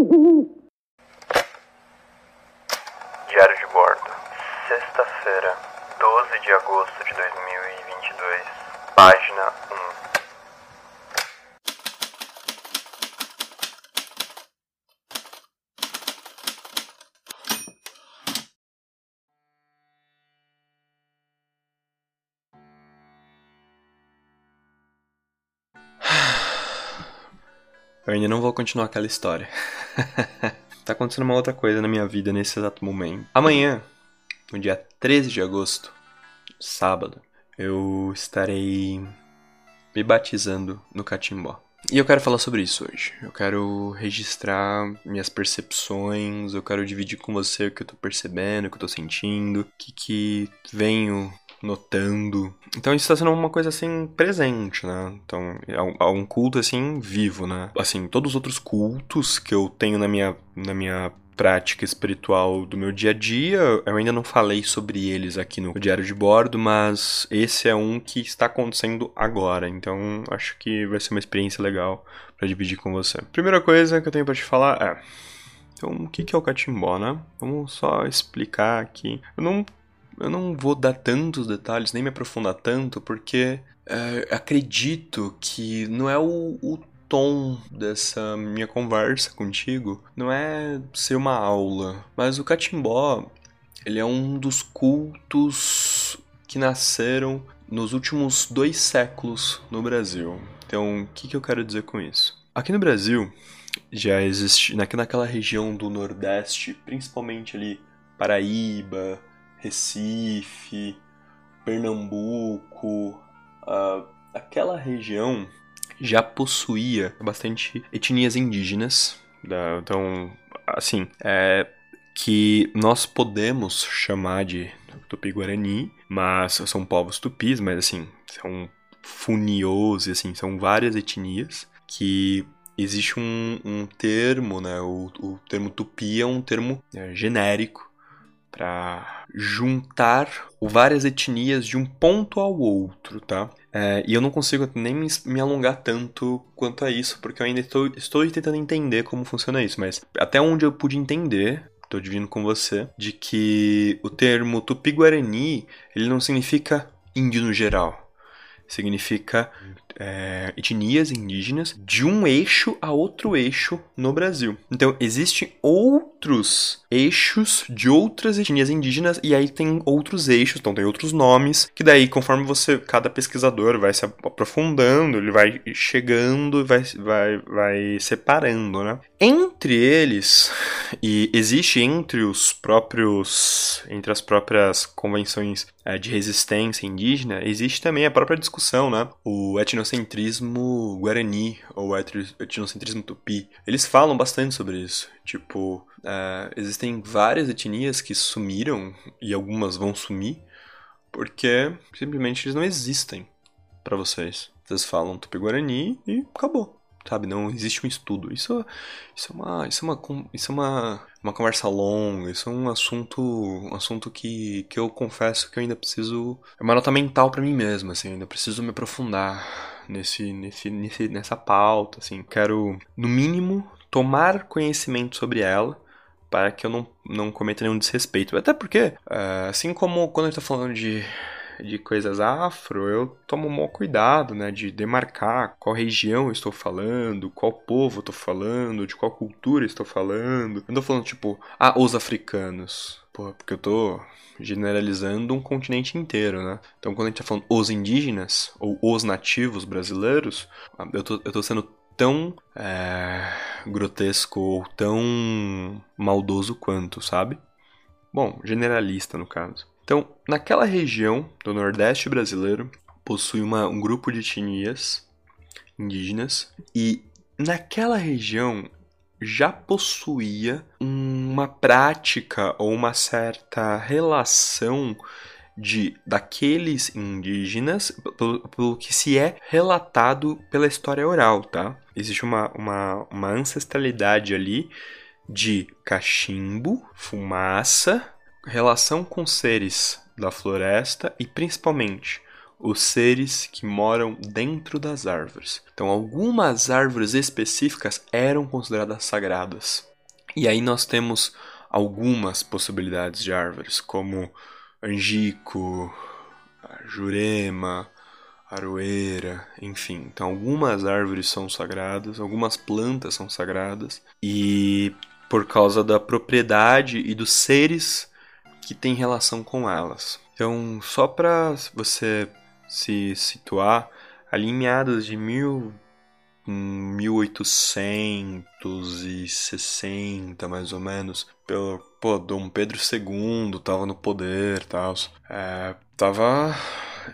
Diário de bordo. Sexta-feira, 12 de agosto de 2022. Página Eu ainda não vou continuar aquela história. tá acontecendo uma outra coisa na minha vida nesse exato momento. Amanhã, no dia 13 de agosto, sábado, eu estarei me batizando no Catimbó. E eu quero falar sobre isso hoje. Eu quero registrar minhas percepções, eu quero dividir com você o que eu tô percebendo, o que eu tô sentindo, o que, que venho notando. Então isso tá sendo uma coisa assim presente, né? Então é um, é um culto assim vivo, né? Assim, todos os outros cultos que eu tenho na minha, na minha prática espiritual do meu dia a dia. Eu ainda não falei sobre eles aqui no diário de bordo, mas esse é um que está acontecendo agora. Então acho que vai ser uma experiência legal para dividir com você. Primeira coisa que eu tenho para te falar é então, o que é o catimbó, né? Vamos só explicar aqui. Eu não eu não vou dar tantos detalhes, nem me aprofundar tanto, porque é, acredito que não é o, o tom dessa minha conversa contigo, não é ser uma aula, mas o catimbó, ele é um dos cultos que nasceram nos últimos dois séculos no Brasil. Então, o que, que eu quero dizer com isso? Aqui no Brasil, já existe, naquela região do Nordeste, principalmente ali Paraíba, Recife, Pernambuco, uh, aquela região já possuía bastante etnias indígenas. Da, então, assim, é que nós podemos chamar de Tupi-Guarani, mas são povos tupis, mas assim, são funios, assim, são várias etnias que existe um, um termo, né? O, o termo tupi é um termo é, genérico para juntar várias etnias de um ponto ao outro, tá? É, e eu não consigo nem me, alongar tanto quanto a isso, porque eu ainda estou, estou tentando entender como funciona isso, mas até onde eu pude entender, estou dividindo com você, de que o termo tupi-guarani, ele não significa índio no geral. Significa é, etnias indígenas de um eixo a outro eixo no Brasil. Então, existem outros eixos de outras etnias indígenas e aí tem outros eixos, então tem outros nomes, que daí, conforme você, cada pesquisador vai se aprofundando, ele vai chegando, vai, vai, vai separando, né? Entre eles, e existe entre os próprios, entre as próprias convenções é, de resistência indígena, existe também a própria discussão, né? O etnocentrismo guarani ou etnocentrismo tupi. Eles falam bastante sobre isso. Tipo, é, existem várias etnias que sumiram e algumas vão sumir porque simplesmente eles não existem para vocês. Vocês falam tupi-guarani e acabou sabe? Não existe um estudo. Isso, isso é uma, isso é uma, isso é uma, uma conversa longa. Isso é um assunto, um assunto que, que eu confesso que eu ainda preciso. É uma nota mental para mim mesmo, assim. Ainda preciso me aprofundar nesse, nesse, nesse, nessa pauta, assim. Quero, no mínimo, tomar conhecimento sobre ela para que eu não, não cometa nenhum desrespeito. Até porque, eh, assim como quando a gente tá falando de de coisas afro, eu tomo um cuidado, né, de demarcar qual região eu estou falando, qual povo eu estou falando, de qual cultura eu estou falando. Eu não tô falando, tipo, ah, os africanos. Porque eu tô generalizando um continente inteiro, né? Então, quando a gente tá falando os indígenas, ou os nativos brasileiros, eu tô, eu tô sendo tão é, grotesco ou tão maldoso quanto, sabe? Bom, generalista no caso. Então, naquela região do Nordeste brasileiro, possui uma, um grupo de etnias indígenas e naquela região já possuía uma prática ou uma certa relação de daqueles indígenas pelo, pelo, que se é relatado pela história oral, tá? Existe uma, uma, uma ancestralidade ali de cachimbo, fumaça relação com seres da floresta e principalmente os seres que moram dentro das árvores. Então, algumas árvores específicas eram consideradas sagradas. E aí nós temos algumas possibilidades de árvores, como angico, jurema, aroeira, enfim. Então algumas árvores são sagradas, algumas plantas são sagradas e por causa da propriedade e dos seres que têm relação com elas. Então, só para você se situar, ali em meados de mil 1860 mais ou menos, pelo pô, Dom Pedro II tava no poder, tal, é, tava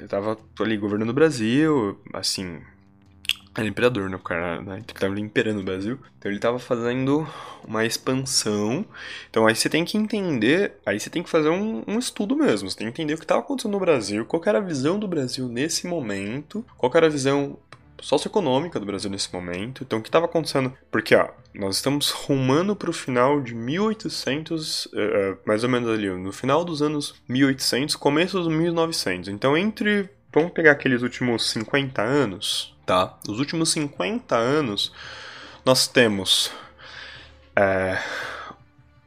tava ali governando o Brasil, assim, era imperador, né? O cara né? tava imperando o Brasil. Então ele tava fazendo uma expansão. Então aí você tem que entender, aí você tem que fazer um, um estudo mesmo. Você tem que entender o que estava acontecendo no Brasil, qual era a visão do Brasil nesse momento, qual era a visão socioeconômica do Brasil nesse momento. Então, o que estava acontecendo? Porque, ó, nós estamos rumando para o final de 1800, é, é, mais ou menos ali, no final dos anos 1800, começo dos 1900. Então, entre, vamos pegar aqueles últimos 50 anos, tá? Os últimos 50 anos, nós temos é,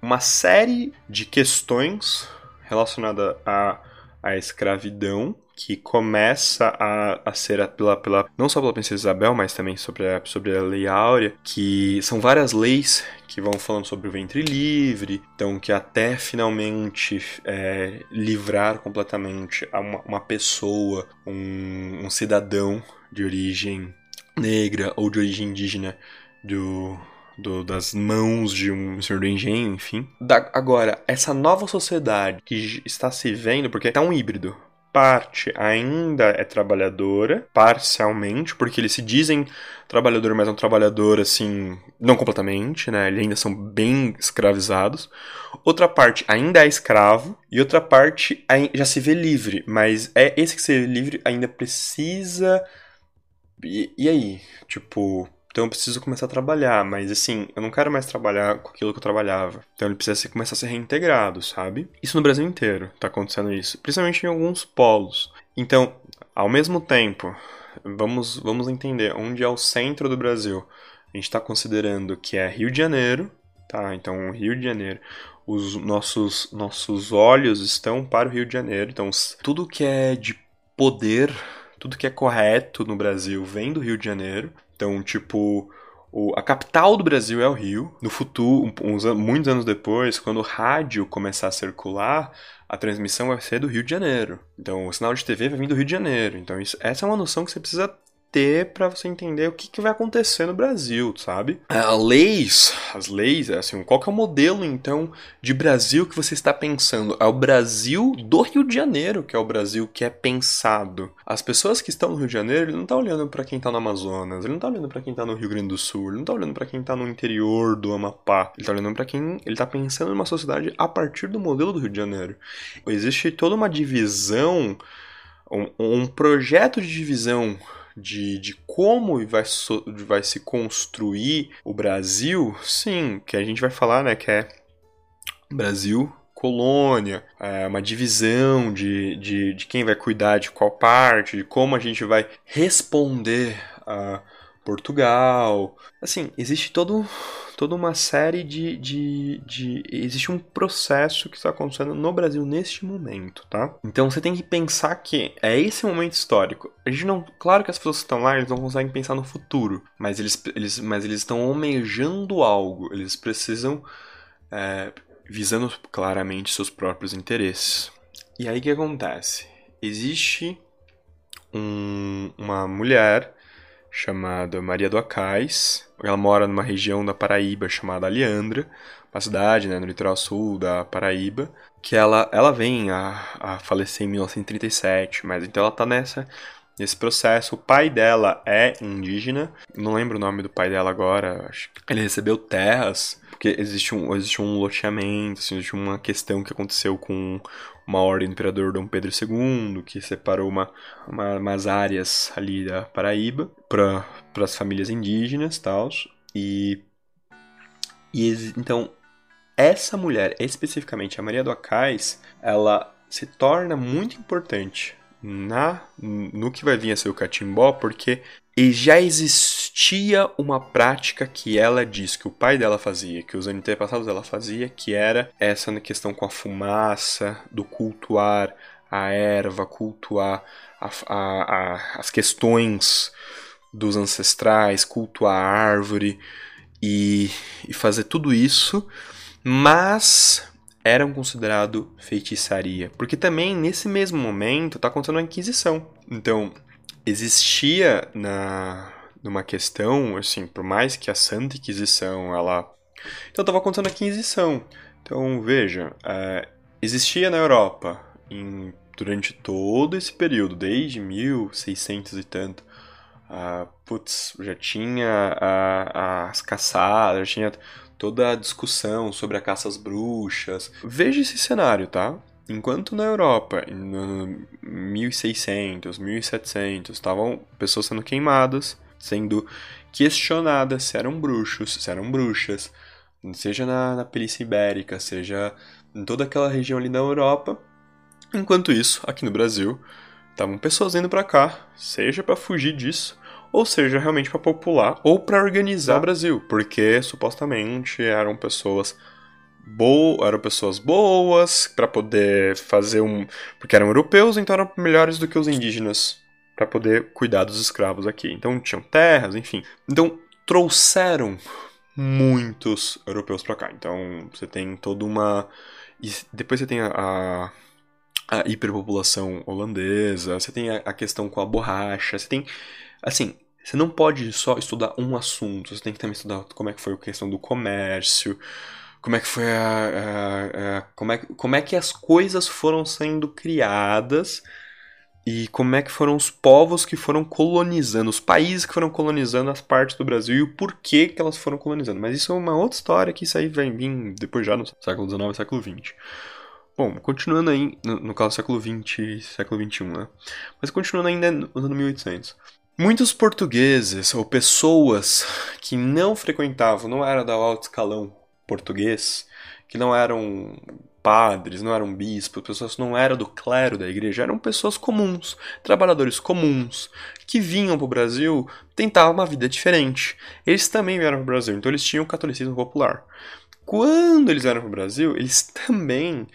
uma série de questões relacionadas à, à escravidão, que começa a, a ser pela, pela, não só pela princesa Isabel, mas também sobre a, sobre a Lei Áurea, que são várias leis que vão falando sobre o ventre livre, então que até finalmente é, livrar completamente uma, uma pessoa, um, um cidadão de origem negra ou de origem indígena do, do, das mãos de um senhor do engenho, enfim. Da, agora, essa nova sociedade que está se vendo, porque tá um híbrido parte ainda é trabalhadora, parcialmente, porque eles se dizem trabalhador, mas é um trabalhador assim, não completamente, né? Eles ainda são bem escravizados. Outra parte ainda é escravo e outra parte já se vê livre, mas é esse que se vê livre ainda precisa e, e aí, tipo, então eu preciso começar a trabalhar, mas assim, eu não quero mais trabalhar com aquilo que eu trabalhava. Então ele precisa começar a ser reintegrado, sabe? Isso no Brasil inteiro tá acontecendo isso, principalmente em alguns polos. Então, ao mesmo tempo, vamos, vamos entender onde é o centro do Brasil. A gente está considerando que é Rio de Janeiro, tá? Então, Rio de Janeiro. Os nossos, nossos olhos estão para o Rio de Janeiro. Então, tudo que é de poder, tudo que é correto no Brasil vem do Rio de Janeiro. Então, tipo, o, a capital do Brasil é o Rio. No futuro, uns, muitos anos depois, quando o rádio começar a circular, a transmissão vai ser do Rio de Janeiro. Então, o sinal de TV vai vir do Rio de Janeiro. Então, isso, essa é uma noção que você precisa ter para você entender o que, que, vai acontecer no Brasil, sabe? As leis, as leis, é assim, qual que é o modelo então de Brasil que você está pensando? É o Brasil do Rio de Janeiro, que é o Brasil que é pensado. As pessoas que estão no Rio de Janeiro, ele não tá olhando para quem tá no Amazonas, ele não tá olhando para quem tá no Rio Grande do Sul, ele não tá olhando para quem tá no interior do Amapá. Ele tá olhando para quem, ele tá pensando numa sociedade a partir do modelo do Rio de Janeiro. Existe toda uma divisão um, um projeto de divisão de, de como vai, so, vai se construir o Brasil, sim, que a gente vai falar, né, que é Brasil colônia, é uma divisão de, de, de quem vai cuidar de qual parte, de como a gente vai responder a Portugal. Assim, existe todo toda uma série de, de, de, Existe um processo que está acontecendo no Brasil neste momento, tá? Então você tem que pensar que é esse momento histórico. A gente não. Claro que as pessoas que estão lá, eles não conseguem pensar no futuro, mas eles, eles, mas eles estão almejando algo. Eles precisam. É, visando claramente seus próprios interesses. E aí o que acontece? Existe um, uma mulher chamada Maria do Acais. Ela mora numa região da Paraíba chamada Aliandra, uma cidade né, no litoral sul da Paraíba, que ela, ela vem a, a falecer em 1937, mas então ela tá nessa nesse processo. O pai dela é indígena, não lembro o nome do pai dela agora, acho que ele recebeu terras, porque existe um, existe um loteamento, assim, existe uma questão que aconteceu com uma ordem do imperador Dom Pedro II, que separou uma, uma umas áreas ali da Paraíba para as famílias indígenas tal, e, e então essa mulher, especificamente a Maria do Acais, ela se torna muito importante na no que vai vir a ser o catimbó, porque já existia uma prática que ela diz que o pai dela fazia, que os antepassados dela fazia, que era essa questão com a fumaça, do cultuar a erva, cultuar a, a, a, as questões dos ancestrais, cultuar a árvore e, e fazer tudo isso, mas eram considerado feitiçaria, porque também nesse mesmo momento está acontecendo a Inquisição. Então existia na numa questão assim, por mais que a Santa Inquisição ela então estava acontecendo a Inquisição. Então veja, é, existia na Europa em, durante todo esse período, desde 1600 e tanto, uh, putz, já tinha uh, as caçadas, já tinha toda a discussão sobre a caça às bruxas. Veja esse cenário, tá? Enquanto na Europa, em 1600, 1700, estavam pessoas sendo queimadas, sendo questionadas se eram bruxos, se eram bruxas, seja na, na Península Ibérica, seja em toda aquela região ali da Europa. Enquanto isso, aqui no Brasil, estavam pessoas indo para cá, seja para fugir disso, ou seja, realmente para popular ou para organizar o Brasil, porque supostamente eram pessoas boas, eram pessoas boas para poder fazer um, porque eram europeus, então eram melhores do que os indígenas para poder cuidar dos escravos aqui. Então tinham terras, enfim. Então trouxeram muitos europeus para cá. Então você tem toda uma e depois você tem a, a a hiperpopulação holandesa, você tem a, a, questão com a borracha, você tem assim, você não pode só estudar um assunto, você tem que também estudar como é que foi a questão do comércio, como é que foi a, a, a como, é, como é que as coisas foram sendo criadas e como é que foram os povos que foram colonizando, os países que foram colonizando as partes do Brasil e o porquê que elas foram colonizando. Mas isso é uma outra história que isso aí vem depois já no século XIX século XX. Bom, continuando aí, no, no caso século XX século XXI, né? Mas continuando ainda no ano 1800. Muitos portugueses ou pessoas que não frequentavam, não era da alto escalão português, que não eram padres, não eram bispos, pessoas que não eram do clero da igreja, eram pessoas comuns, trabalhadores comuns, que vinham para o Brasil tentar uma vida diferente. Eles também vieram para o Brasil, então eles tinham o catolicismo popular. Quando eles vieram para o Brasil, eles também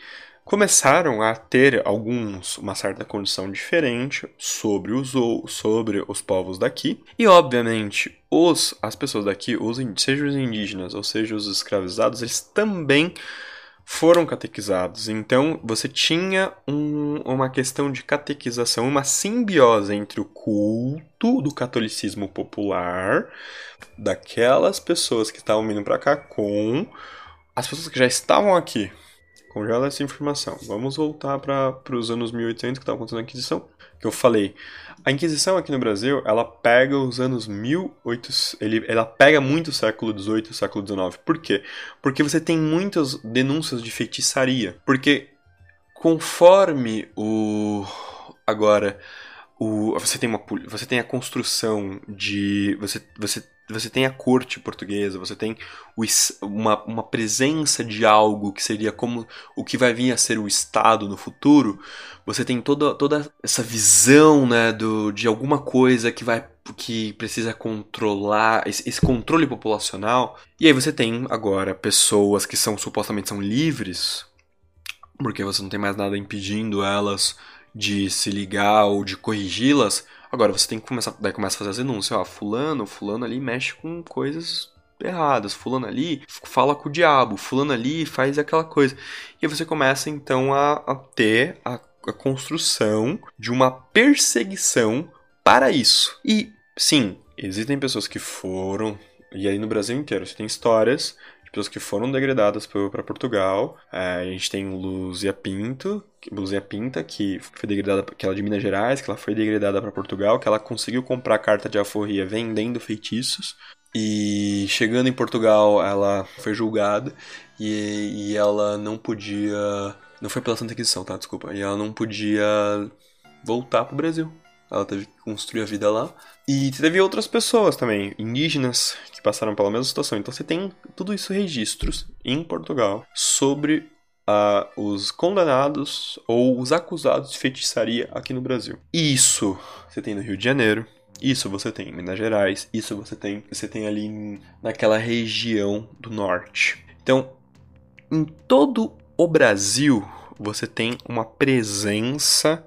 começaram a ter alguns uma certa condição diferente sobre os sobre os povos daqui. E obviamente os as pessoas daqui os seja os indígenas ou seja os escravizados eles também foram catequizados. Então você tinha um, uma questão de catequização uma simbiose entre o culto do catolicismo popular daquelas pessoas que estavam vindo para cá com as pessoas que já estavam aqui Congela essa informação. Vamos voltar para os anos 1800 que estava acontecendo a Inquisição. Que eu falei. A Inquisição aqui no Brasil, ela pega os anos 1800. Ele, ela pega muito o século XVIII o século XIX. Por quê? Porque você tem muitas denúncias de feitiçaria. Porque conforme o. Agora. O, você, tem uma, você tem a construção de. Você, você você tem a corte portuguesa, você tem o, uma, uma presença de algo que seria como o que vai vir a ser o Estado no futuro, você tem toda, toda essa visão né, do, de alguma coisa que vai que precisa controlar esse, esse controle populacional. E aí você tem agora pessoas que são supostamente são livres, porque você não tem mais nada impedindo elas de se ligar ou de corrigi-las, Agora você tem que começar, daí começa a fazer as denúncias, ó, fulano, fulano ali mexe com coisas erradas, fulano ali fala com o diabo, fulano ali faz aquela coisa. E você começa então a, a ter a, a construção de uma perseguição para isso. E sim, existem pessoas que foram, e aí no Brasil inteiro você tem histórias pessoas que foram degradadas para Portugal. É, a gente tem Luzia Pinto, Luzia Pinta, que foi degradada, que ela é de Minas Gerais, que ela foi degradada para Portugal, que ela conseguiu comprar carta de alforria vendendo feitiços. E chegando em Portugal, ela foi julgada e, e ela não podia. Não foi pela Santa Inquisição, tá? Desculpa. E ela não podia voltar pro Brasil. Ela teve que construir a vida lá. E teve outras pessoas também, indígenas, que passaram pela mesma situação. Então você tem tudo isso registros em Portugal sobre uh, os condenados ou os acusados de feitiçaria aqui no Brasil. Isso você tem no Rio de Janeiro, isso você tem em Minas Gerais, isso você tem, você tem ali naquela região do norte. Então, em todo o Brasil, você tem uma presença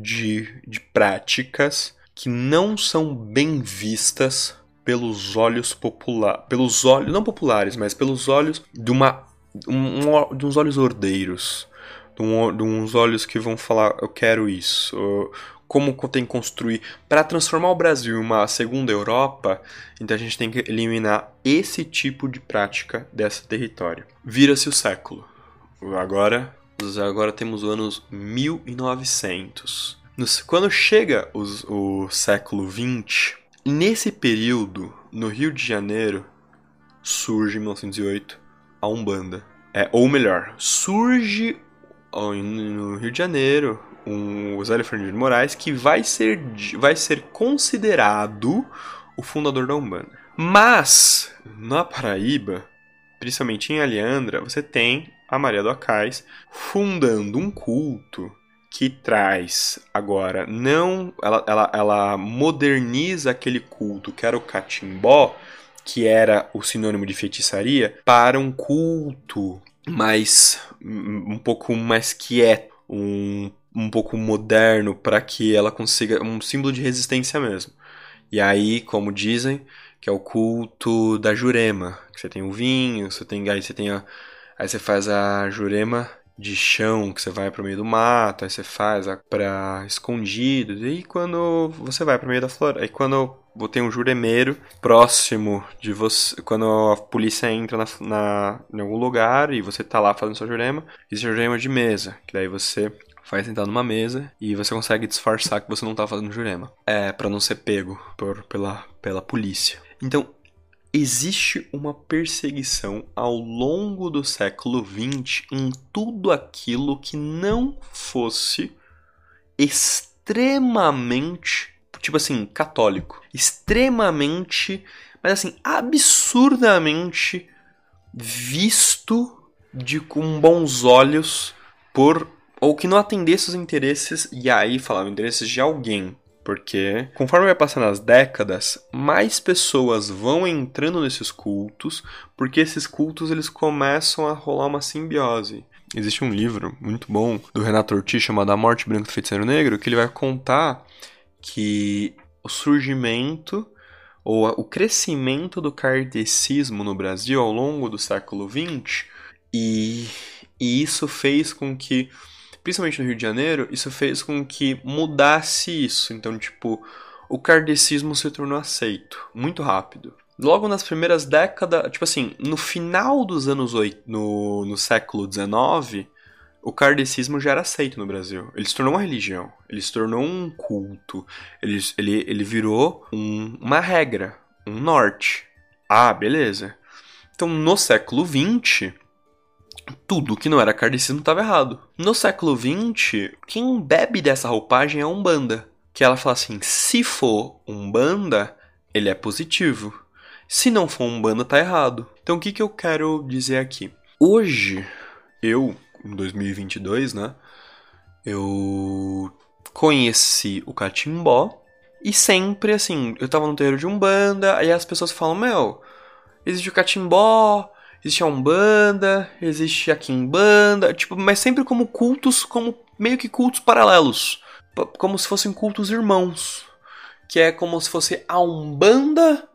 de, de práticas que não são bem vistas pelos olhos popular, pelos olhos não populares, mas pelos olhos de uma um, um, de uns olhos ordeiros, de, um, de, uns olhos que vão falar eu quero isso, como tem que construir para transformar o Brasil em uma segunda Europa. Então a gente tem que eliminar esse tipo de prática desse território. Vira-se o século. Agora, agora temos os anos 1900. Quando chega os, o século 20, nesse período, no Rio de Janeiro, surge em 1908 a Umbanda. É, ou melhor, surge no Rio de Janeiro um, o Zélio Fernandes de Moraes que vai ser, vai ser considerado o fundador da Umbanda. Mas, na Paraíba, principalmente em Aliandra, você tem a Maria do Acais fundando um culto que traz agora não ela, ela, ela moderniza aquele culto que era o catimbó que era o sinônimo de feitiçaria para um culto mais um pouco mais quieto um, um pouco moderno para que ela consiga um símbolo de resistência mesmo. E aí como dizem que é o culto da Jurema que você tem o vinho você tem aí você tem a aí você faz a Jurema de chão que você vai para o meio do mato, aí você faz para escondidos, e quando você vai para o meio da floresta, aí quando tem um juremeiro próximo de você, quando a polícia entra na, na, em algum lugar e você tá lá fazendo sua jurema, existe jurema de mesa, que daí você faz sentar numa mesa e você consegue disfarçar que você não tá fazendo jurema. É, para não ser pego por, pela, pela polícia. Então, existe uma perseguição ao longo do século XX em tudo aquilo que não fosse extremamente, tipo assim, católico. Extremamente, mas assim, absurdamente visto de com bons olhos por ou que não atendesse os interesses e aí falava interesses de alguém porque conforme vai passando as décadas, mais pessoas vão entrando nesses cultos, porque esses cultos eles começam a rolar uma simbiose. Existe um livro muito bom do Renato Ortiz chamado A Morte Branca do Feiticeiro Negro, que ele vai contar que o surgimento ou o crescimento do kardecismo no Brasil ao longo do século XX e, e isso fez com que principalmente no Rio de Janeiro, isso fez com que mudasse isso. Então, tipo, o kardecismo se tornou aceito muito rápido. Logo nas primeiras décadas, tipo assim, no final dos anos 8, no, no século XIX, o kardecismo já era aceito no Brasil. Ele se tornou uma religião, ele se tornou um culto, ele, ele, ele virou um, uma regra, um norte. Ah, beleza. Então, no século XX, tudo que não era kardecismo estava errado. No século XX, quem bebe dessa roupagem é Umbanda. Que ela fala assim: se for Umbanda, ele é positivo. Se não for Umbanda, tá errado. Então o que, que eu quero dizer aqui? Hoje, eu, em 2022, né? Eu conheci o catimbó e sempre assim, eu tava no terreiro de Umbanda, aí as pessoas falam: Meu, existe o catimbó, Existe a Umbanda, existe a Kimbanda, tipo, mas sempre como cultos, como meio que cultos paralelos. Como se fossem cultos irmãos. Que é como se fosse a Umbanda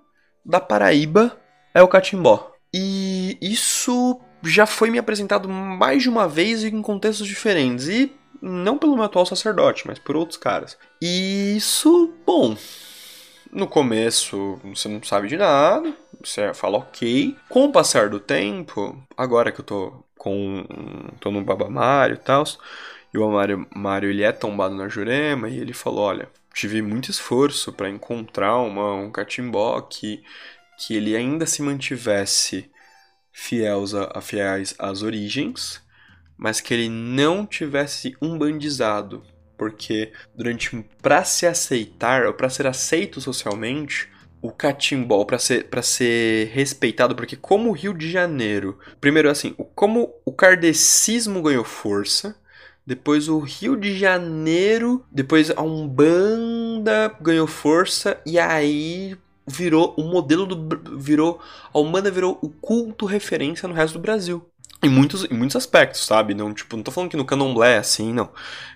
da Paraíba é o Catimbó. E isso já foi me apresentado mais de uma vez em contextos diferentes. E não pelo meu atual sacerdote, mas por outros caras. E isso, bom, no começo você não sabe de nada, você fala ok. Com o passar do tempo, agora que eu tô com. tô no Baba Mario e tal, e o Mario, Mario ele é tombado na Jurema, e ele falou: olha, tive muito esforço para encontrar uma, um catimbó que, que ele ainda se mantivesse fiéis, a, fiéis às origens, mas que ele não tivesse umbandizado, porque durante para se aceitar ou para ser aceito socialmente, o catimbó para ser para ser respeitado, porque como o Rio de Janeiro, primeiro assim, como o kardecismo ganhou força, depois o Rio de Janeiro, depois a Umbanda ganhou força e aí virou o modelo do virou a Umbanda virou o culto referência no resto do Brasil. Em muitos, em muitos aspectos, sabe? Não, tipo, não tô falando que no candomblé é assim, não.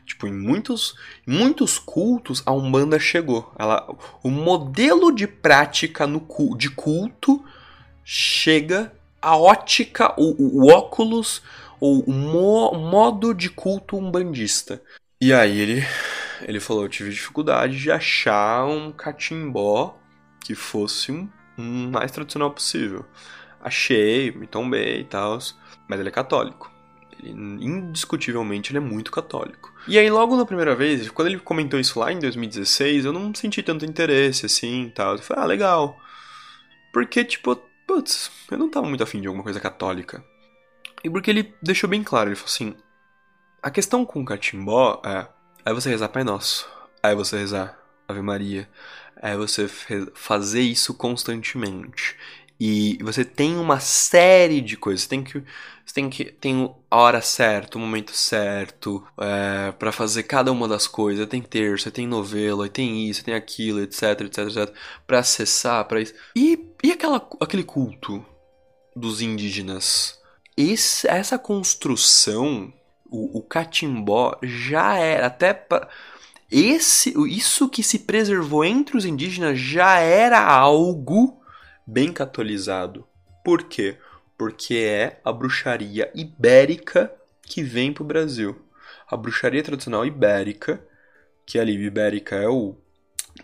Tipo, em muitos, muitos cultos a Umbanda chegou. Ela, o modelo de prática no, de culto chega, a ótica, o, o óculos, ou o mo, modo de culto umbandista. E aí ele, ele falou, eu tive dificuldade de achar um catimbó que fosse um, um mais tradicional possível. Achei, me tombei e tal mas ele é católico. Indiscutivelmente ele é muito católico. E aí logo na primeira vez, quando ele comentou isso lá em 2016, eu não senti tanto interesse assim, tal. Eu falei, ah, legal. Porque tipo, putz, eu não tava muito afim de alguma coisa católica. E porque ele deixou bem claro, ele falou assim: a questão com o catimbó é, é você rezar Pai Nosso, é você rezar Ave Maria, é você fazer isso constantemente. E você tem uma série de coisas. Você tem que. Você tem que. Tem a hora certa, o momento certo. É, para fazer cada uma das coisas. Tem terça, tem novela, tem isso, tem aquilo, etc, etc, etc. Pra acessar, para isso. E, e aquela, aquele culto dos indígenas? Esse, essa construção, o, o catimbó, já era até. Pra, esse, isso que se preservou entre os indígenas já era algo bem catolizado. Por quê? Porque é a bruxaria ibérica que vem para o Brasil. A bruxaria tradicional ibérica, que ali ibérica é o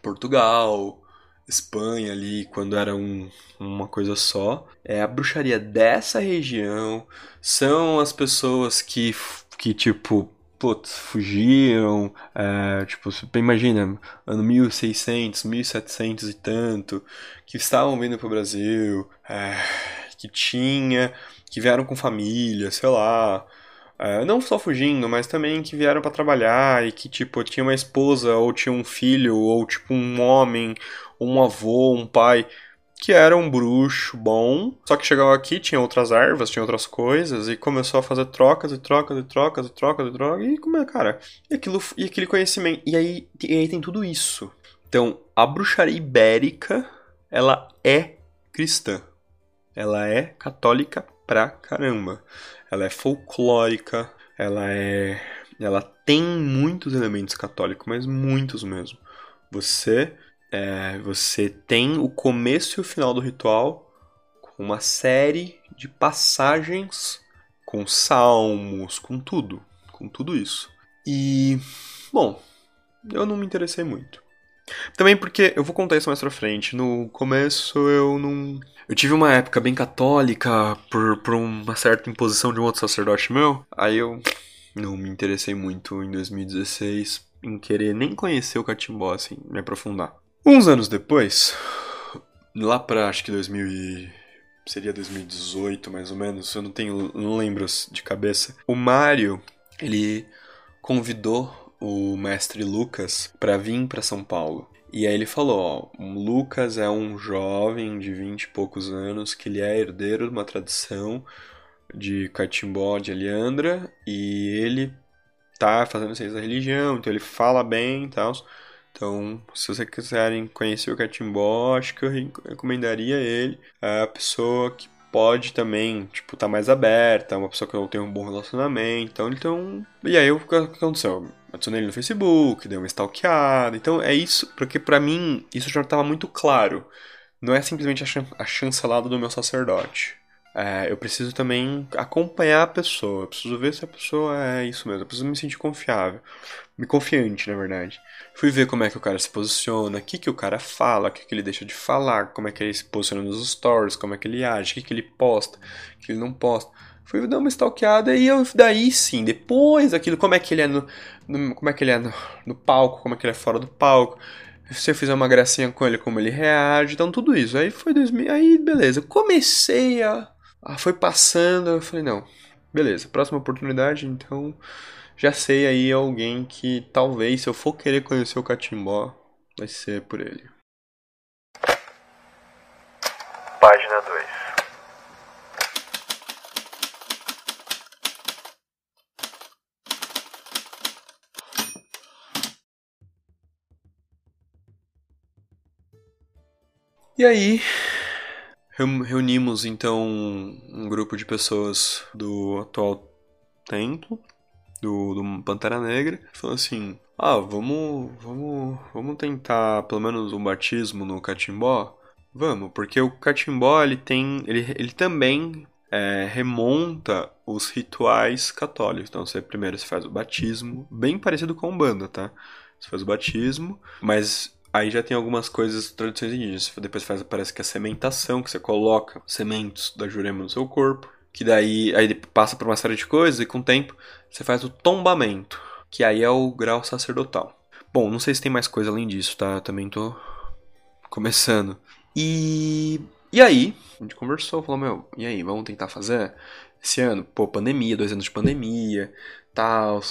Portugal, Espanha ali, quando era um, uma coisa só. É a bruxaria dessa região, são as pessoas que, que tipo, putz, fugiam, é, tipo, imagina, ano 1600, 1700 e tanto, que estavam vindo pro Brasil, é, que tinha, que vieram com família, sei lá, é, não só fugindo, mas também que vieram para trabalhar e que, tipo, tinha uma esposa, ou tinha um filho, ou, tipo, um homem, um avô, um pai que era um bruxo bom, só que chegava aqui, tinha outras ervas, tinha outras coisas, e começou a fazer trocas e trocas e trocas e trocas e trocas, e como é, cara? E, aquilo, e aquele conhecimento. E aí, e aí tem tudo isso. Então, a bruxaria ibérica, ela é cristã. Ela é católica pra caramba. Ela é folclórica, ela é. Ela tem muitos elementos católicos, mas muitos mesmo. Você é, você tem o começo e o final do ritual com uma série de passagens com salmos, com tudo, com tudo isso. E, bom, eu não me interessei muito. Também porque eu vou contar isso mais pra frente. No começo eu não. Eu tive uma época bem católica por, por uma certa imposição de um outro sacerdote meu. Aí eu não me interessei muito em 2016 em querer nem conhecer o catimbó, assim, me aprofundar. Uns anos depois, lá pra acho que 2000 e... seria 2018 mais ou menos, eu não tenho, não lembro de cabeça. O Mário, ele convidou o mestre Lucas para vir para São Paulo. E aí ele falou, ó, o Lucas é um jovem de 20 e poucos anos que ele é herdeiro de uma tradição de catimbó de Aliandra e ele tá fazendo ciência da religião, então ele fala bem e tal. Então, se vocês quiserem conhecer o Catimbó, acho que eu recomendaria ele. É a pessoa que pode também, tipo, tá mais aberta, uma pessoa que não tem um bom relacionamento. Então, então... E aí, o que aconteceu? Adicionei ele no Facebook, dei uma stalkeada. Então, é isso, porque para mim, isso já estava muito claro. Não é simplesmente a, chan a chancelada do meu sacerdote. É, eu preciso também acompanhar a pessoa. Eu preciso ver se a pessoa é isso mesmo. Eu preciso me sentir confiável. Me confiante, na verdade. Fui ver como é que o cara se posiciona, o que, que o cara fala, o que, que ele deixa de falar, como é que ele se posiciona nos stories, como é que ele age, o que, que ele posta, o que ele não posta. Fui dar uma stalkeada e eu, daí sim, depois daquilo, como é que ele é no, no como é que ele é no, no, palco, como é que ele é fora do palco. Se eu fizer uma gracinha com ele, como ele reage, então tudo isso. Aí foi 2000, aí beleza. comecei a, a foi passando, eu falei, não, beleza, próxima oportunidade, então já sei aí alguém que talvez, se eu for querer conhecer o Catimbó, vai ser por ele. Página 2 E aí, reunimos então um grupo de pessoas do atual templo do, do Pantera Negra, falou assim: ah, vamos, vamos, vamos tentar pelo menos um batismo no catimbó? Vamos, porque o catimbó ele tem, ele, ele também é, remonta os rituais católicos. Então, você primeiro você faz o batismo, bem parecido com o banda, tá? Você faz o batismo, mas Aí já tem algumas coisas, tradições indígenas. Depois faz, parece que a sementação, que você coloca sementes da jurema no seu corpo. Que daí aí passa por uma série de coisas e com o tempo você faz o tombamento. Que aí é o grau sacerdotal. Bom, não sei se tem mais coisa além disso, tá? Eu também tô começando. E. E aí, a gente conversou, falou, meu, e aí, vamos tentar fazer? Esse ano, pô, pandemia, dois anos de pandemia, tal.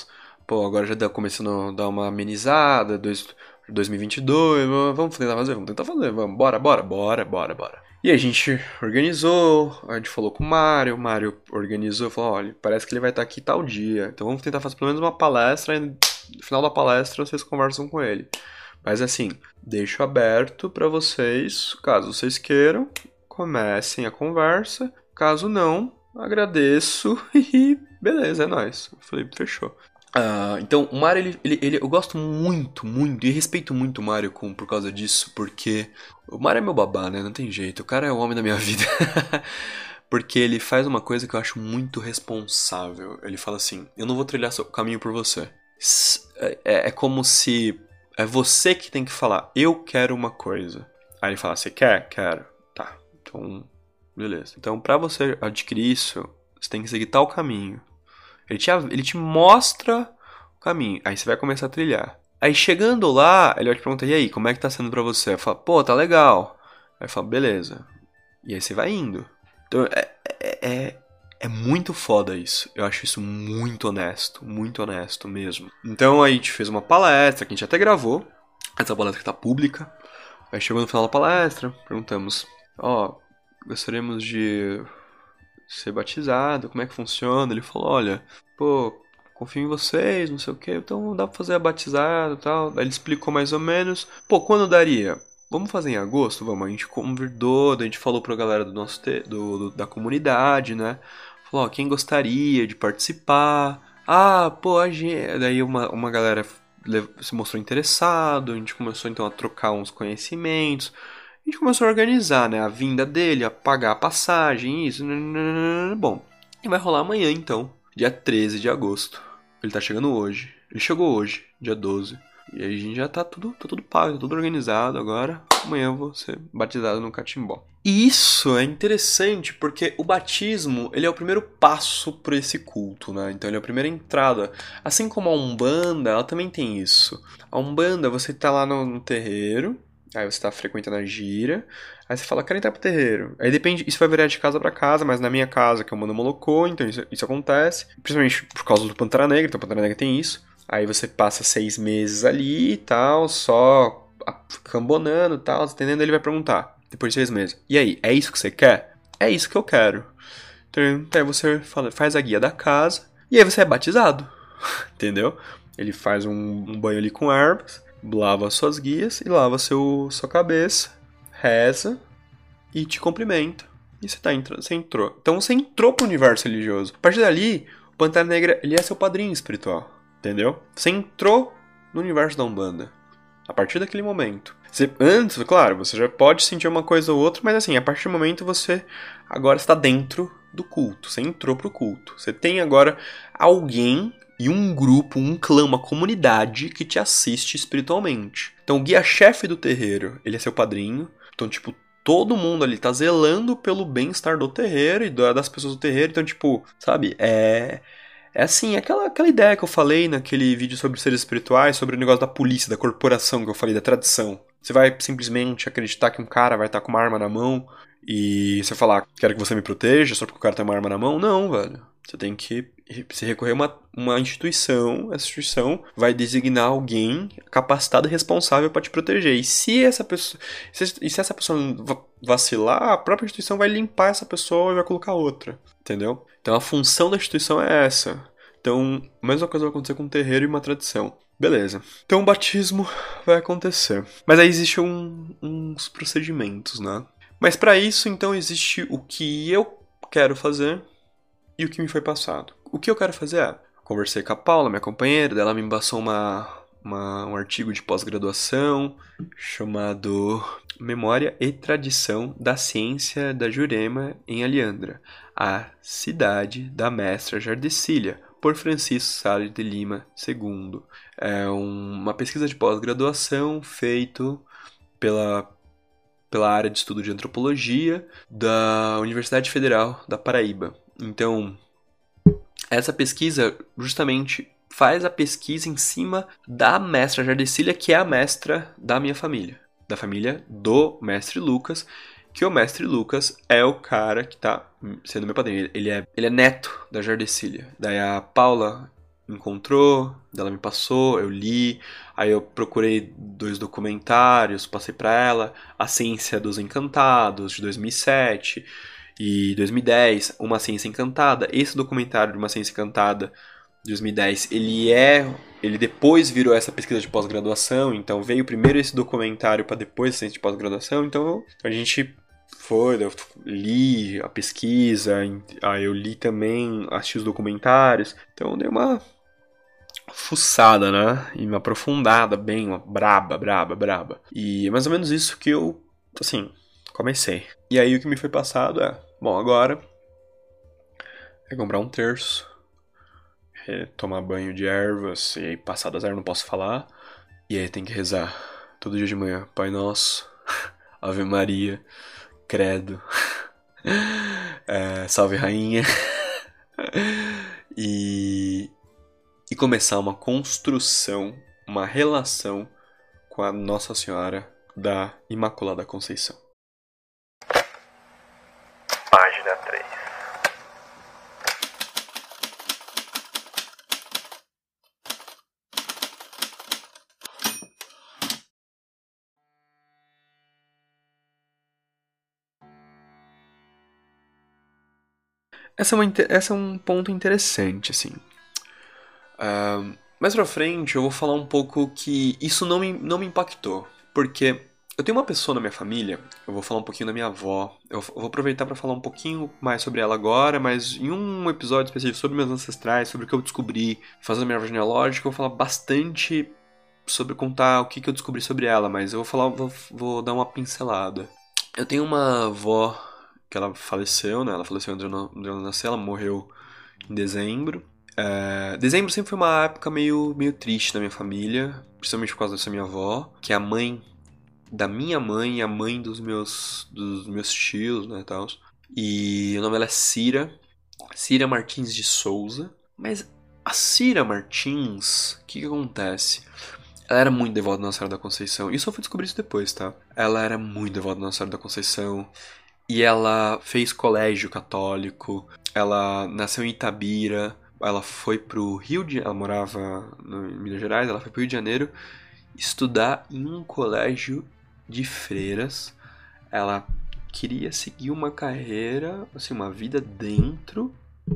Pô, agora já tá começando a dar uma amenizada, dois, 2022, vamos tentar fazer, vamos tentar fazer, vamos, bora, bora, bora, bora, bora. E a gente organizou, a gente falou com o Mário, o Mário organizou, falou, olha, parece que ele vai estar aqui tal dia, então vamos tentar fazer pelo menos uma palestra, e no final da palestra vocês conversam com ele. Mas assim, deixo aberto para vocês, caso vocês queiram, comecem a conversa, caso não, agradeço e beleza, é nóis. Eu falei, fechou. Uh, então, o Mario, ele, ele, ele, eu gosto muito, muito, e respeito muito o Mario por causa disso, porque o Mario é meu babá, né? Não tem jeito, o cara é o homem da minha vida. porque ele faz uma coisa que eu acho muito responsável. Ele fala assim: Eu não vou trilhar o caminho por você. É, é, é como se é você que tem que falar: Eu quero uma coisa. Aí ele fala: Você quer? Quero. Tá, então, beleza. Então, pra você adquirir isso, você tem que seguir tal caminho. Ele te, ele te mostra o caminho. Aí você vai começar a trilhar. Aí chegando lá, ele vai te perguntar, e aí, como é que tá sendo pra você? Fala, pô, tá legal. Aí fala, beleza. E aí você vai indo. Então é, é, é, é muito foda isso. Eu acho isso muito honesto. Muito honesto mesmo. Então aí a gente fez uma palestra que a gente até gravou. Essa palestra que tá pública. Aí chegou no final da palestra, perguntamos, ó, oh, gostaríamos de ser batizado, como é que funciona? Ele falou, olha, pô, confio em vocês, não sei o que, então dá pra fazer a batizado e tal. Aí ele explicou mais ou menos. Pô, quando daria? Vamos fazer em agosto? Vamos, a gente convidou, a gente falou pra galera do nosso te, do, do, da comunidade, né? Falou, ó, quem gostaria de participar? Ah, pô, a gente... Daí uma, uma galera se mostrou interessado, a gente começou então a trocar uns conhecimentos a gente começou a organizar, né? A vinda dele, a pagar a passagem, isso. Bom, e vai rolar amanhã então, dia 13 de agosto. Ele tá chegando hoje. Ele chegou hoje, dia 12. E aí a gente já tá tudo, tá tudo pago, tá tudo organizado agora. Amanhã eu vou ser batizado no catimbó. E isso é interessante porque o batismo, ele é o primeiro passo para esse culto, né? Então ele é a primeira entrada. Assim como a Umbanda, ela também tem isso. A Umbanda, você tá lá no terreiro, Aí você tá frequentando a gira. Aí você fala, quero entrar pro terreiro. Aí depende, isso vai variar de casa para casa, mas na minha casa, que é o Mano Molocô, então isso, isso acontece. Principalmente por causa do Pantera Negra, então o Pantera Negra tem isso. Aí você passa seis meses ali e tal, só cambonando e tal, entendendo? Ele vai perguntar, depois de seis meses, e aí, é isso que você quer? É isso que eu quero. Então aí você fala, faz a guia da casa, e aí você é batizado, entendeu? Ele faz um, um banho ali com ervas, lava suas guias e lava seu, sua cabeça, reza e te cumprimenta. E você, tá você entrou. Então você entrou pro universo religioso. A partir dali, o Pantera Negra ele é seu padrinho espiritual. Entendeu? Você entrou no universo da Umbanda. A partir daquele momento. Você, antes, claro, você já pode sentir uma coisa ou outra, mas assim, a partir do momento você agora está dentro do culto. Você entrou pro culto. Você tem agora alguém e um grupo, um clã, uma comunidade que te assiste espiritualmente. Então o guia-chefe do terreiro, ele é seu padrinho. Então, tipo, todo mundo ali tá zelando pelo bem-estar do terreiro e das pessoas do terreiro. Então, tipo, sabe, é. É assim, aquela, aquela ideia que eu falei naquele vídeo sobre seres espirituais, sobre o negócio da polícia, da corporação que eu falei, da tradição. Você vai simplesmente acreditar que um cara vai estar com uma arma na mão e você falar, quero que você me proteja só porque o cara tem uma arma na mão? Não, velho. Você tem que se recorrer a uma, uma instituição, essa instituição vai designar alguém capacitado e responsável para te proteger. E se essa pessoa, e se essa pessoa vacilar, a própria instituição vai limpar essa pessoa e vai colocar outra, entendeu? Então a função da instituição é essa. Então, a mesma coisa vai acontecer com um terreiro e uma tradição. Beleza. Então o batismo vai acontecer. Mas aí existem um, uns procedimentos, né? Mas para isso, então, existe o que eu quero fazer e o que me foi passado. O que eu quero fazer é. Conversei com a Paula, minha companheira, ela me embaçou uma, uma, um artigo de pós-graduação chamado Memória e Tradição da Ciência da Jurema em Aliandra, a cidade da mestra Jardecília, por Francisco Salles de Lima II. É uma pesquisa de pós-graduação feito pela, pela área de estudo de antropologia da Universidade Federal da Paraíba. Então, essa pesquisa justamente faz a pesquisa em cima da mestra Jardecília, que é a mestra da minha família, da família do mestre Lucas, que o mestre Lucas é o cara que tá sendo meu padrinho. Ele é, ele é neto da Jardecília. Daí a Paula encontrou, ela me passou, eu li, aí eu procurei dois documentários, passei para ela, A Ciência dos Encantados, de 2007, e 2010, Uma Ciência Encantada. Esse documentário de Uma Ciência Encantada, de 2010, ele é. Ele depois virou essa pesquisa de pós-graduação, então veio primeiro esse documentário para depois a ciência de pós-graduação, então a gente foi, eu li a pesquisa, aí eu li também, assisti os documentários, então dei uma fuçada, né? E uma aprofundada bem, uma braba, braba, braba. E é mais ou menos isso que eu, assim, comecei. E aí o que me foi passado é, bom, agora é comprar um terço, tomar banho de ervas, e aí passar das ervas não posso falar. E aí tem que rezar todo dia de manhã, Pai Nosso, Ave Maria, Credo, é, Salve Rainha. e, e começar uma construção, uma relação com a Nossa Senhora da Imaculada Conceição. Essa é, uma, essa é um ponto interessante, assim. Uh, mais pra frente eu vou falar um pouco que isso não me, não me impactou. Porque eu tenho uma pessoa na minha família, eu vou falar um pouquinho da minha avó. Eu vou aproveitar para falar um pouquinho mais sobre ela agora, mas em um episódio específico sobre meus ancestrais, sobre o que eu descobri fazendo minha árvore genealógica, eu vou falar bastante sobre contar o que, que eu descobri sobre ela, mas eu vou falar, vou, vou dar uma pincelada. Eu tenho uma avó que ela faleceu, né? Ela faleceu onde ela nasceu, ela morreu em dezembro. É, dezembro sempre foi uma época meio, meio triste na minha família, principalmente por causa dessa minha avó, que é a mãe da minha mãe e a mãe dos meus, dos meus tios, né, tal. E o nome dela é Cira, Cira Martins de Souza. Mas a Cira Martins, o que, que acontece? Ela era muito devota Nossa Senhora da Conceição. Isso eu fui descobrir isso depois, tá? Ela era muito devota Nossa Senhora da Conceição. E ela fez colégio católico, ela nasceu em Itabira, ela foi pro Rio de ela morava em Minas Gerais, ela foi pro Rio de Janeiro estudar em um colégio de freiras. Ela queria seguir uma carreira, assim, uma vida dentro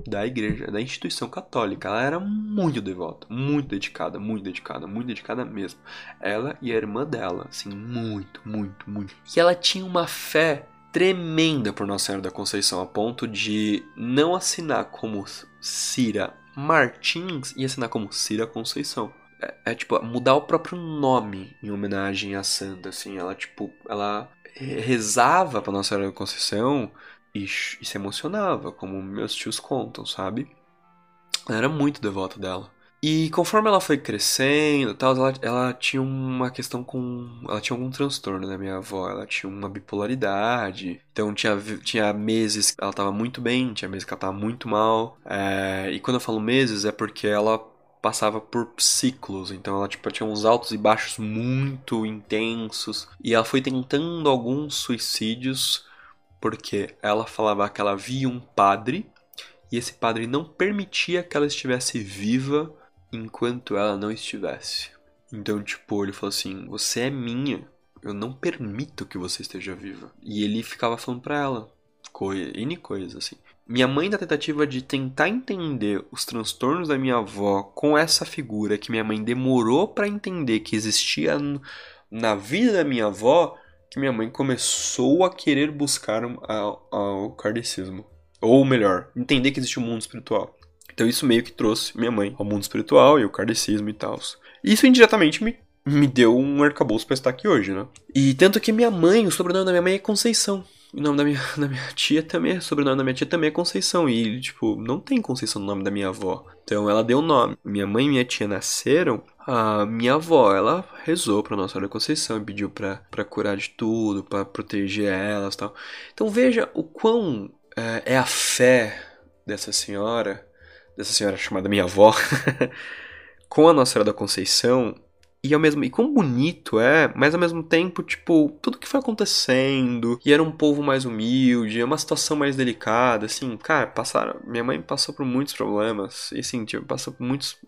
da igreja, da instituição católica. Ela era muito devota, muito dedicada, muito dedicada, muito dedicada mesmo. Ela e a irmã dela, assim, muito, muito, muito. E ela tinha uma fé tremenda por Nossa Senhora da Conceição, a ponto de não assinar como Cira Martins e assinar como Cira Conceição. É, é, tipo mudar o próprio nome em homenagem à santa, assim. Ela tipo, ela rezava para Nossa Senhora da Conceição e, e se emocionava, como meus tios contam, sabe? Ela era muito devota dela. E conforme ela foi crescendo tal, ela, ela tinha uma questão com. Ela tinha algum transtorno, né, minha avó? Ela tinha uma bipolaridade. Então tinha, tinha meses que ela tava muito bem, tinha meses que ela tava muito mal. É, e quando eu falo meses é porque ela passava por ciclos, então ela tipo, tinha uns altos e baixos muito intensos. E ela foi tentando alguns suicídios porque ela falava que ela via um padre e esse padre não permitia que ela estivesse viva enquanto ela não estivesse. Então, tipo, ele falou assim: Você é minha, eu não permito que você esteja viva. E ele ficava falando pra ela, coi N coisas assim. minha mãe na tentativa de tentar entender os transtornos da minha avó com essa figura que minha mãe demorou para entender que existia na vida da minha avó, que minha mãe começou a querer buscar o kardecismo. Ou melhor, entender que existe um mundo espiritual. Então isso meio que trouxe minha mãe ao mundo espiritual e o kardecismo e tal. Isso indiretamente me, me deu um arcabouço para estar aqui hoje, né? E tanto que minha mãe, o sobrenome da minha mãe é Conceição. O nome da minha, da minha tia também, é, sobrenome da minha tia também é Conceição. E, tipo, não tem Conceição no nome da minha avó. Então ela deu o nome. Minha mãe e minha tia nasceram. A minha avó, ela rezou pra Nossa Senhora Conceição e pediu pra, pra curar de tudo, pra proteger elas e tal. Então veja o quão é, é a fé dessa senhora, dessa senhora chamada minha avó, com a Nossa Senhora da Conceição e ao mesmo e quão bonito é, mas ao mesmo tempo, tipo, tudo que foi acontecendo, e era um povo mais humilde, é uma situação mais delicada, assim, cara, passaram, minha mãe passou por muitos problemas, e assim, tipo, passou por muitos,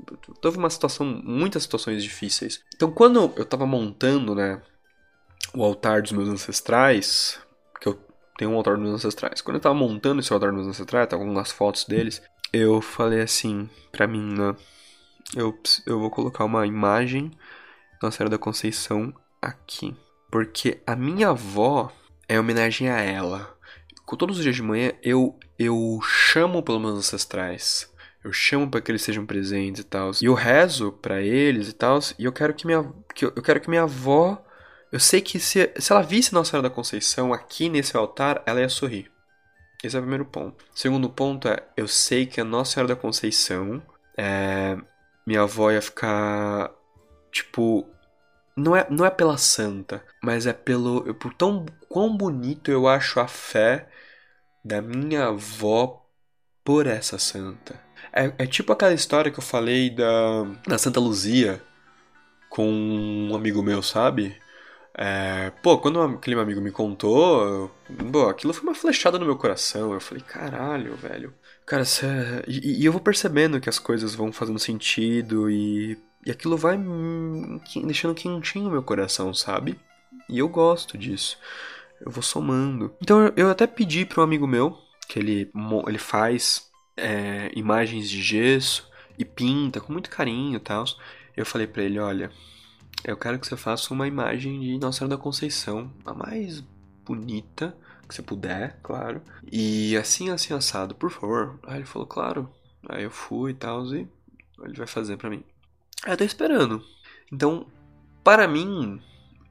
teve uma situação, muitas situações difíceis. Então, quando eu tava montando, né, o altar dos meus ancestrais, que eu tenho um altar dos meus ancestrais, quando eu tava montando esse altar dos meus ancestrais, tava com umas fotos deles, eu falei assim, pra mim, né, eu, eu vou colocar uma imagem nossa Senhora da Conceição aqui. Porque a minha avó é homenagem a ela. Todos os dias de manhã eu, eu chamo pelos meus ancestrais. Eu chamo para que eles sejam presentes e tal. E eu rezo para eles e tal. E eu quero que minha, que eu, eu quero que minha avó. Eu sei que se, se ela visse Nossa Senhora da Conceição aqui nesse altar, ela ia sorrir. Esse é o primeiro ponto. O segundo ponto é: eu sei que a Nossa Senhora da Conceição. É, minha avó ia ficar Tipo, não é, não é pela santa, mas é pelo. Por tão quão bonito eu acho a fé da minha avó por essa santa. É, é tipo aquela história que eu falei da, da Santa Luzia com um amigo meu, sabe? É, pô, quando aquele amigo me contou, pô, aquilo foi uma flechada no meu coração. Eu falei, caralho, velho. Cara, cê... e, e eu vou percebendo que as coisas vão fazendo sentido e e aquilo vai deixando quentinho meu coração, sabe? E eu gosto disso. Eu vou somando. Então eu até pedi para um amigo meu, que ele, ele faz é, imagens de gesso e pinta com muito carinho e tal. Eu falei para ele: olha, eu quero que você faça uma imagem de Nossa Senhora da Conceição, a mais bonita que você puder, claro. E assim, assim, assado, por favor. Aí ele falou: claro. Aí eu fui e tal, e ele vai fazer para mim. Eu tô esperando. Então, para mim,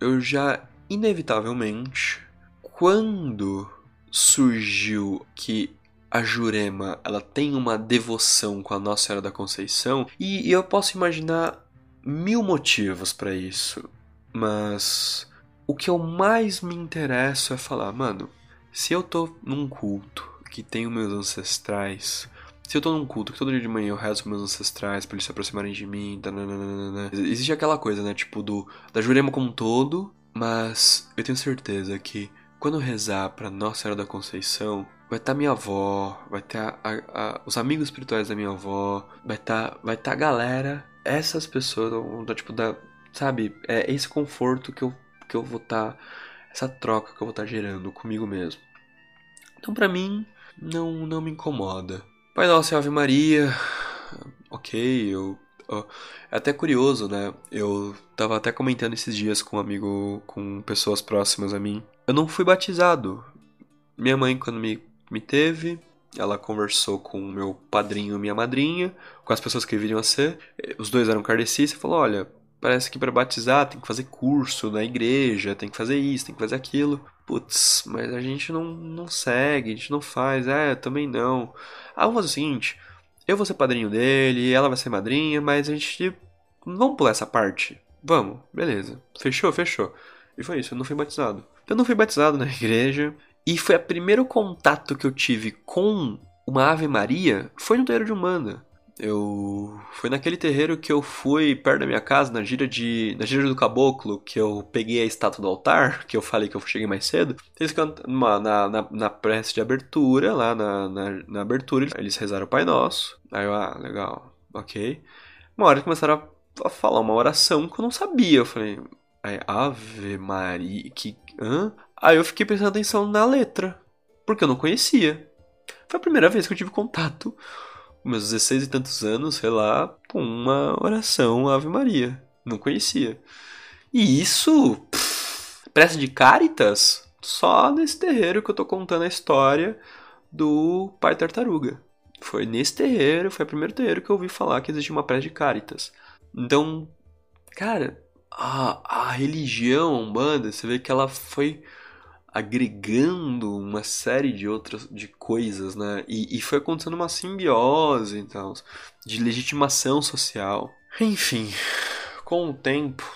eu já inevitavelmente, quando surgiu que a Jurema ela tem uma devoção com a Nossa Senhora da Conceição, e eu posso imaginar mil motivos para isso, mas o que eu mais me interesso é falar, mano, se eu tô num culto que tem os meus ancestrais, se eu tô num culto que todo dia de manhã eu rezo com meus ancestrais para eles se aproximarem de mim, tananana, existe aquela coisa, né, tipo do da Jurema como um todo, mas eu tenho certeza que quando eu rezar para Nossa Senhora da Conceição, vai estar tá minha avó, vai estar tá os amigos espirituais da minha avó, vai estar tá, vai tá a galera, essas pessoas, vão, tipo da, sabe, é esse conforto que eu que eu vou estar tá, essa troca que eu vou estar tá gerando comigo mesmo. Então para mim não não me incomoda. Pai Nosso e Ave Maria, ok, eu, É até curioso, né? Eu tava até comentando esses dias com um amigo, com pessoas próximas a mim. Eu não fui batizado. Minha mãe, quando me, me teve, ela conversou com o meu padrinho e minha madrinha, com as pessoas que viriam a ser. Os dois eram kardecistas e falou: olha, parece que para batizar tem que fazer curso na igreja, tem que fazer isso, tem que fazer aquilo. Putz, mas a gente não, não segue, a gente não faz. É, também não. Ah, vamos fazer o seguinte: eu vou ser padrinho dele, ela vai ser madrinha, mas a gente. Vamos pular essa parte? Vamos, beleza. Fechou? Fechou. E foi isso, eu não fui batizado. Eu não fui batizado na igreja. E foi o primeiro contato que eu tive com uma Ave Maria foi no terreiro de Umbanda. Eu foi naquele terreiro que eu fui perto da minha casa, na gira de na gira do caboclo, que eu peguei a estátua do altar, que eu falei que eu cheguei mais cedo. Eles cantam na, na, na prece de abertura, lá na, na, na, abertura, eles rezaram o Pai Nosso. Aí eu, ah, legal, ok. Uma hora começaram a, a falar uma oração que eu não sabia. Eu falei, Ave Maria, que. Hã? Aí eu fiquei prestando atenção na letra, porque eu não conhecia. Foi a primeira vez que eu tive contato, com meus 16 e tantos anos, sei lá, com uma oração Ave Maria. Não conhecia. E isso, prece de Caritas, só nesse terreiro que eu tô contando a história do Pai Tartaruga. Foi nesse terreiro, foi o primeiro terreiro que eu ouvi falar que existia uma prece de Caritas. Então, cara, a, a religião, a Umbanda, você vê que ela foi agregando uma série de outras de coisas, né? E, e foi acontecendo uma simbiose, então, de legitimação social. Enfim, com o tempo,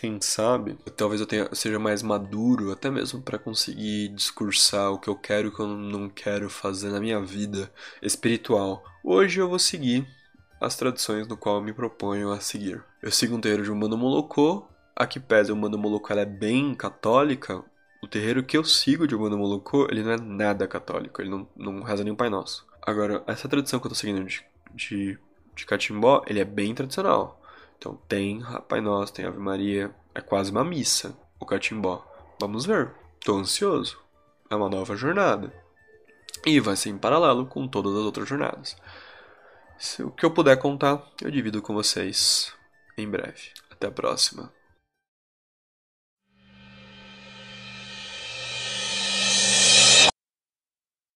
quem sabe, talvez eu tenha, seja mais maduro, até mesmo para conseguir discursar o que eu quero e o que eu não quero fazer na minha vida espiritual. Hoje eu vou seguir as tradições no qual eu me proponho a seguir. Eu sigo um terreiro de Umbanda Molocô, a que pese a Umbanda Molocô ela é bem católica, o terreiro que eu sigo de Umbanda ele não é nada católico, ele não, não reza o Pai Nosso. Agora, essa tradição que eu tô seguindo de, de, de Catimbó, ele é bem tradicional. Então tem Pai Nosso, tem Ave Maria, é quase uma missa o Catimbó. Vamos ver, tô ansioso. É uma nova jornada. E vai ser em paralelo com todas as outras jornadas. Se o que eu puder contar, eu divido com vocês em breve. Até a próxima.